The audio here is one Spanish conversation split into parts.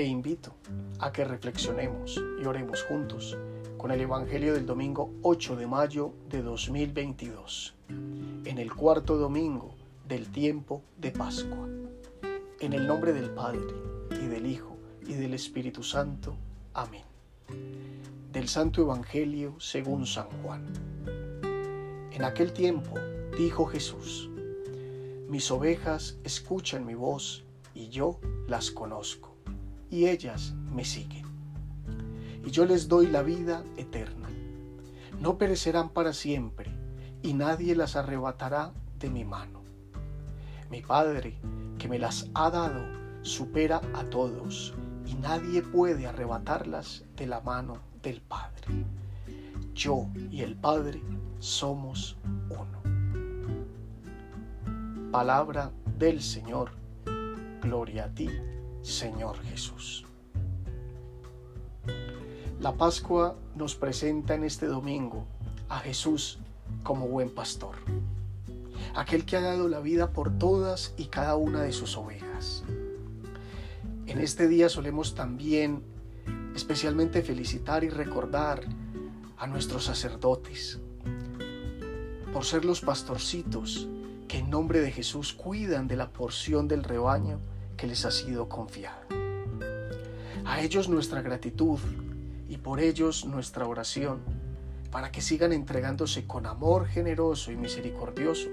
te invito a que reflexionemos y oremos juntos con el Evangelio del domingo 8 de mayo de 2022, en el cuarto domingo del tiempo de Pascua. En el nombre del Padre, y del Hijo, y del Espíritu Santo. Amén. Del Santo Evangelio según San Juan. En aquel tiempo dijo Jesús, mis ovejas escuchan mi voz y yo las conozco, y ellas me siguen. Y yo les doy la vida eterna. No perecerán para siempre, y nadie las arrebatará de mi mano. Mi Padre, que me las ha dado, supera a todos, y nadie puede arrebatarlas de la mano del Padre. Yo y el Padre somos uno. Palabra del Señor. Gloria a ti, Señor Jesús. La Pascua nos presenta en este domingo a Jesús como buen pastor, aquel que ha dado la vida por todas y cada una de sus ovejas. En este día solemos también especialmente felicitar y recordar a nuestros sacerdotes por ser los pastorcitos que en nombre de Jesús cuidan de la porción del rebaño que les ha sido confiada. A ellos nuestra gratitud y por ellos nuestra oración, para que sigan entregándose con amor generoso y misericordioso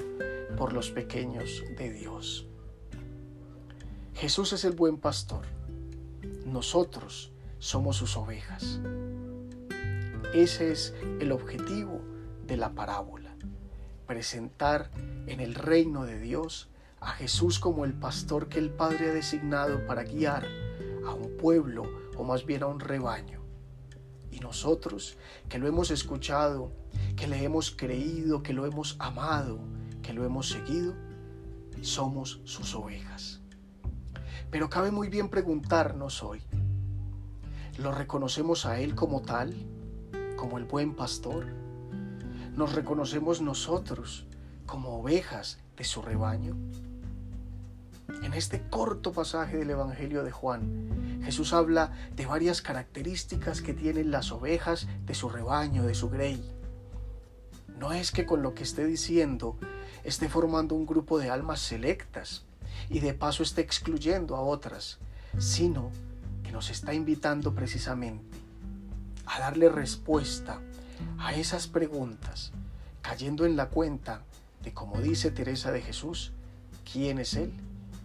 por los pequeños de Dios. Jesús es el buen pastor. Nosotros somos sus ovejas. Ese es el objetivo de la parábola, presentar en el reino de Dios a Jesús como el pastor que el Padre ha designado para guiar a un pueblo o más bien a un rebaño. Y nosotros que lo hemos escuchado, que le hemos creído, que lo hemos amado, que lo hemos seguido, somos sus ovejas. Pero cabe muy bien preguntarnos hoy, ¿lo reconocemos a Él como tal, como el buen pastor? ¿Nos reconocemos nosotros como ovejas de su rebaño? En este corto pasaje del Evangelio de Juan, Jesús habla de varias características que tienen las ovejas de su rebaño, de su grey. No es que con lo que esté diciendo esté formando un grupo de almas selectas y de paso esté excluyendo a otras, sino que nos está invitando precisamente a darle respuesta a esas preguntas, cayendo en la cuenta de, como dice Teresa de Jesús, quién es Él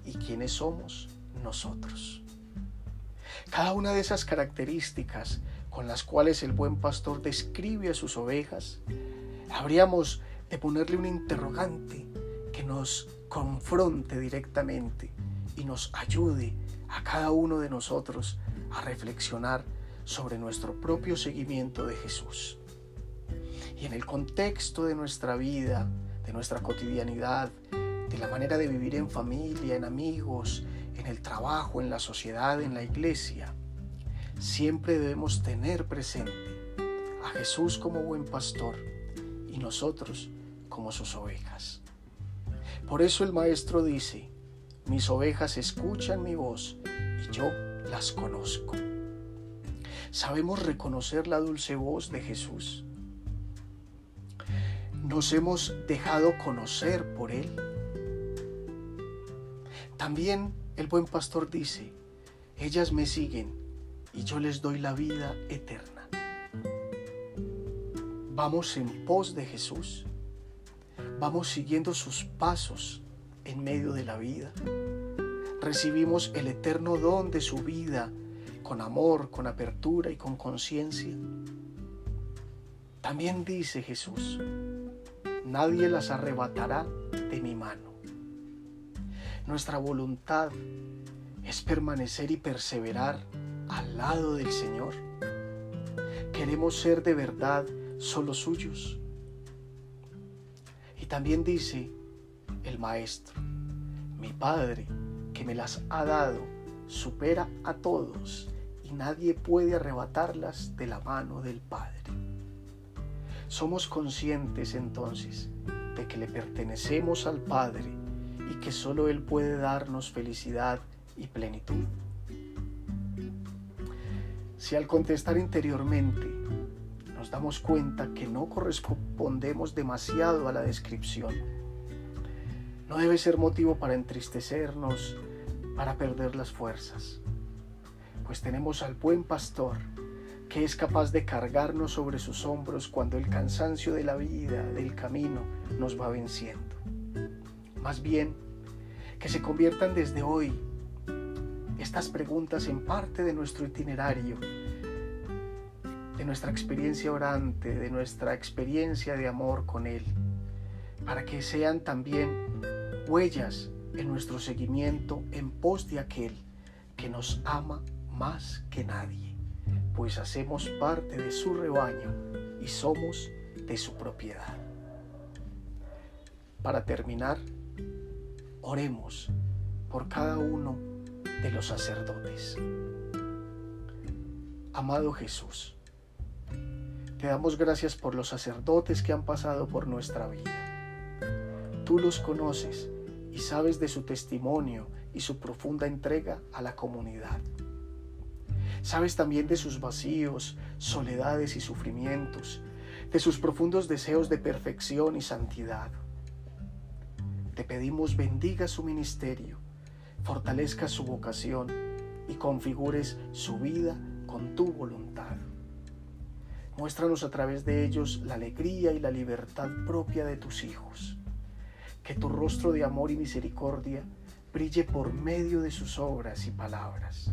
y quiénes somos nosotros. Cada una de esas características con las cuales el buen pastor describe a sus ovejas, habríamos de ponerle un interrogante que nos confronte directamente y nos ayude a cada uno de nosotros a reflexionar sobre nuestro propio seguimiento de Jesús. Y en el contexto de nuestra vida, de nuestra cotidianidad, de la manera de vivir en familia, en amigos, en el trabajo, en la sociedad, en la iglesia, siempre debemos tener presente a Jesús como buen pastor y nosotros como sus ovejas. Por eso el Maestro dice, mis ovejas escuchan mi voz y yo las conozco. ¿Sabemos reconocer la dulce voz de Jesús? ¿Nos hemos dejado conocer por Él? También el buen pastor dice, ellas me siguen y yo les doy la vida eterna. Vamos en pos de Jesús, vamos siguiendo sus pasos en medio de la vida. Recibimos el eterno don de su vida con amor, con apertura y con conciencia. También dice Jesús, nadie las arrebatará de mi mano. Nuestra voluntad es permanecer y perseverar al lado del Señor. Queremos ser de verdad solo suyos. Y también dice el Maestro, mi Padre que me las ha dado supera a todos y nadie puede arrebatarlas de la mano del Padre. Somos conscientes entonces de que le pertenecemos al Padre y que solo Él puede darnos felicidad y plenitud. Si al contestar interiormente nos damos cuenta que no correspondemos demasiado a la descripción, no debe ser motivo para entristecernos, para perder las fuerzas, pues tenemos al buen pastor que es capaz de cargarnos sobre sus hombros cuando el cansancio de la vida, del camino, nos va venciendo. Más bien, que se conviertan desde hoy estas preguntas en parte de nuestro itinerario, de nuestra experiencia orante, de nuestra experiencia de amor con Él, para que sean también huellas en nuestro seguimiento en pos de aquel que nos ama más que nadie pues hacemos parte de su rebaño y somos de su propiedad. Para terminar, oremos por cada uno de los sacerdotes. Amado Jesús, te damos gracias por los sacerdotes que han pasado por nuestra vida. Tú los conoces y sabes de su testimonio y su profunda entrega a la comunidad. Sabes también de sus vacíos, soledades y sufrimientos, de sus profundos deseos de perfección y santidad. Te pedimos bendiga su ministerio, fortalezca su vocación y configures su vida con tu voluntad. Muéstranos a través de ellos la alegría y la libertad propia de tus hijos. Que tu rostro de amor y misericordia brille por medio de sus obras y palabras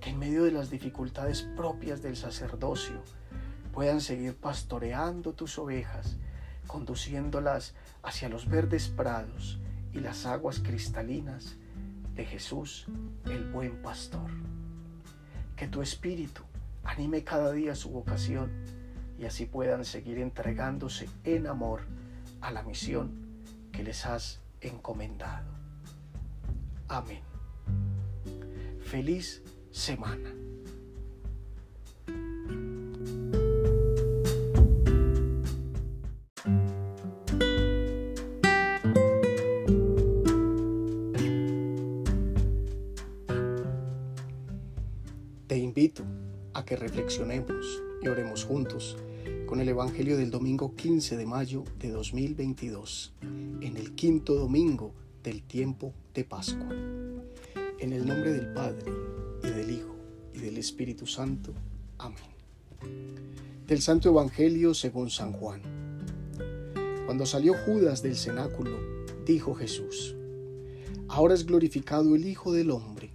que en medio de las dificultades propias del sacerdocio puedan seguir pastoreando tus ovejas, conduciéndolas hacia los verdes prados y las aguas cristalinas de Jesús, el buen pastor. Que tu espíritu anime cada día su vocación y así puedan seguir entregándose en amor a la misión que les has encomendado. Amén. Feliz semana. Te invito a que reflexionemos y oremos juntos con el Evangelio del domingo 15 de mayo de 2022, en el quinto domingo del tiempo de Pascua. En el nombre del Padre, y del Hijo, y del Espíritu Santo. Amén. Del Santo Evangelio según San Juan. Cuando salió Judas del cenáculo, dijo Jesús, Ahora es glorificado el Hijo del Hombre,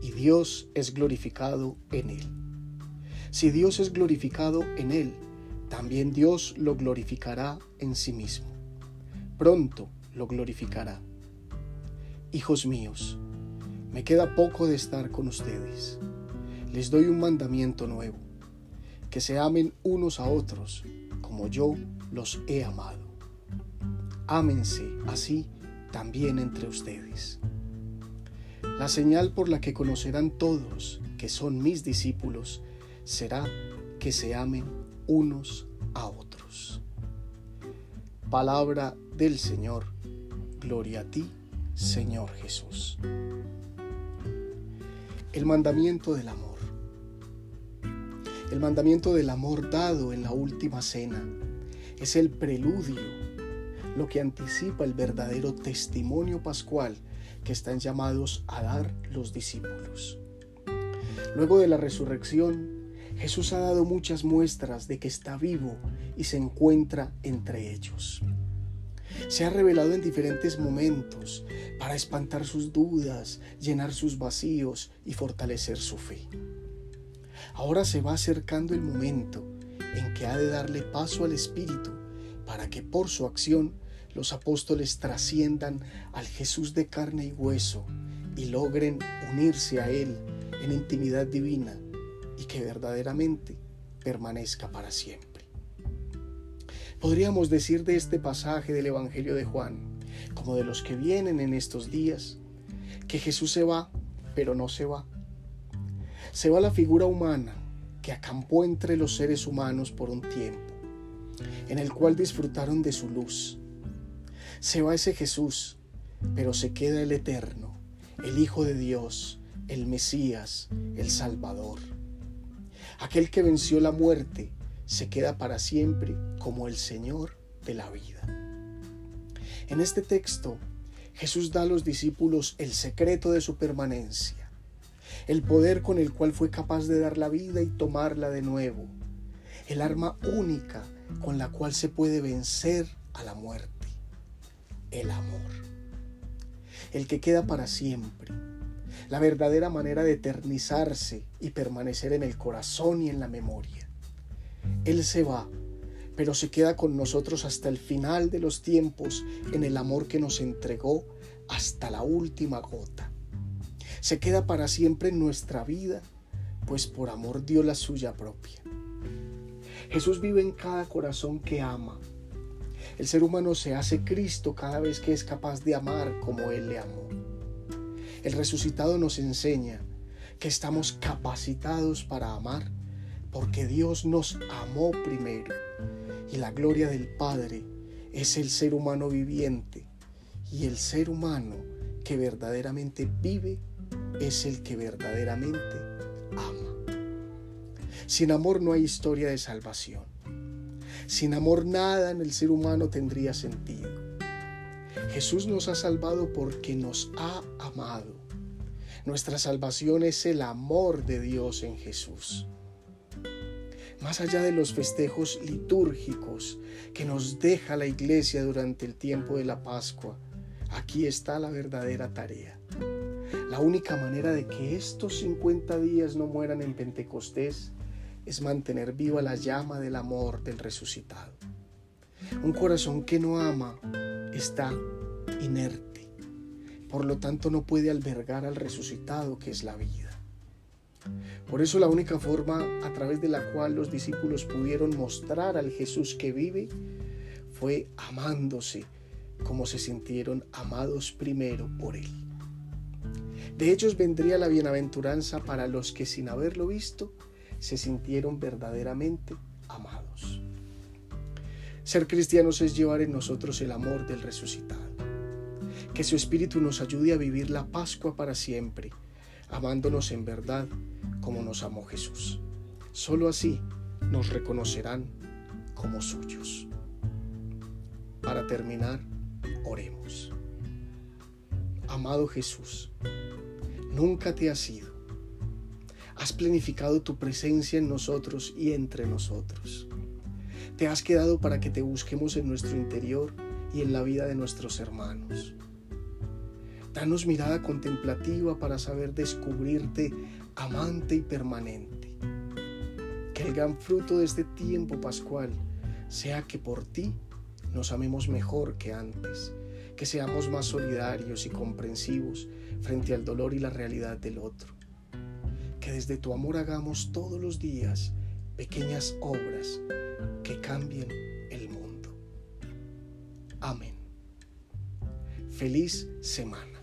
y Dios es glorificado en él. Si Dios es glorificado en él, también Dios lo glorificará en sí mismo. Pronto lo glorificará. Hijos míos, me queda poco de estar con ustedes. Les doy un mandamiento nuevo, que se amen unos a otros como yo los he amado. Ámense así también entre ustedes. La señal por la que conocerán todos que son mis discípulos será que se amen unos a otros. Palabra del Señor. Gloria a ti, Señor Jesús el mandamiento del amor. El mandamiento del amor dado en la última cena es el preludio, lo que anticipa el verdadero testimonio pascual que están llamados a dar los discípulos. Luego de la resurrección, Jesús ha dado muchas muestras de que está vivo y se encuentra entre ellos se ha revelado en diferentes momentos para espantar sus dudas, llenar sus vacíos y fortalecer su fe. Ahora se va acercando el momento en que ha de darle paso al Espíritu para que por su acción los apóstoles trasciendan al Jesús de carne y hueso y logren unirse a Él en intimidad divina y que verdaderamente permanezca para siempre. Podríamos decir de este pasaje del Evangelio de Juan, como de los que vienen en estos días, que Jesús se va, pero no se va. Se va la figura humana que acampó entre los seres humanos por un tiempo, en el cual disfrutaron de su luz. Se va ese Jesús, pero se queda el Eterno, el Hijo de Dios, el Mesías, el Salvador. Aquel que venció la muerte se queda para siempre como el Señor de la vida. En este texto, Jesús da a los discípulos el secreto de su permanencia, el poder con el cual fue capaz de dar la vida y tomarla de nuevo, el arma única con la cual se puede vencer a la muerte, el amor, el que queda para siempre, la verdadera manera de eternizarse y permanecer en el corazón y en la memoria. Él se va, pero se queda con nosotros hasta el final de los tiempos en el amor que nos entregó hasta la última gota. Se queda para siempre en nuestra vida, pues por amor dio la suya propia. Jesús vive en cada corazón que ama. El ser humano se hace Cristo cada vez que es capaz de amar como Él le amó. El resucitado nos enseña que estamos capacitados para amar porque Dios nos amó primero y la gloria del Padre es el ser humano viviente y el ser humano que verdaderamente vive es el que verdaderamente ama. Sin amor no hay historia de salvación. Sin amor nada en el ser humano tendría sentido. Jesús nos ha salvado porque nos ha amado. Nuestra salvación es el amor de Dios en Jesús más allá de los festejos litúrgicos que nos deja la iglesia durante el tiempo de la Pascua, aquí está la verdadera tarea. La única manera de que estos 50 días no mueran en Pentecostés es mantener viva la llama del amor del resucitado. Un corazón que no ama está inerte, por lo tanto no puede albergar al resucitado que es la vida. Por eso la única forma a través de la cual los discípulos pudieron mostrar al Jesús que vive fue amándose como se sintieron amados primero por Él. De ellos vendría la bienaventuranza para los que sin haberlo visto se sintieron verdaderamente amados. Ser cristianos es llevar en nosotros el amor del resucitado. Que su Espíritu nos ayude a vivir la Pascua para siempre, amándonos en verdad como nos amó Jesús. Solo así nos reconocerán como suyos. Para terminar, oremos. Amado Jesús, nunca te has ido. Has planificado tu presencia en nosotros y entre nosotros. Te has quedado para que te busquemos en nuestro interior y en la vida de nuestros hermanos. Danos mirada contemplativa para saber descubrirte amante y permanente. Que el gran fruto de este tiempo pascual sea que por ti nos amemos mejor que antes, que seamos más solidarios y comprensivos frente al dolor y la realidad del otro. Que desde tu amor hagamos todos los días pequeñas obras que cambien el mundo. Amén. Feliz semana.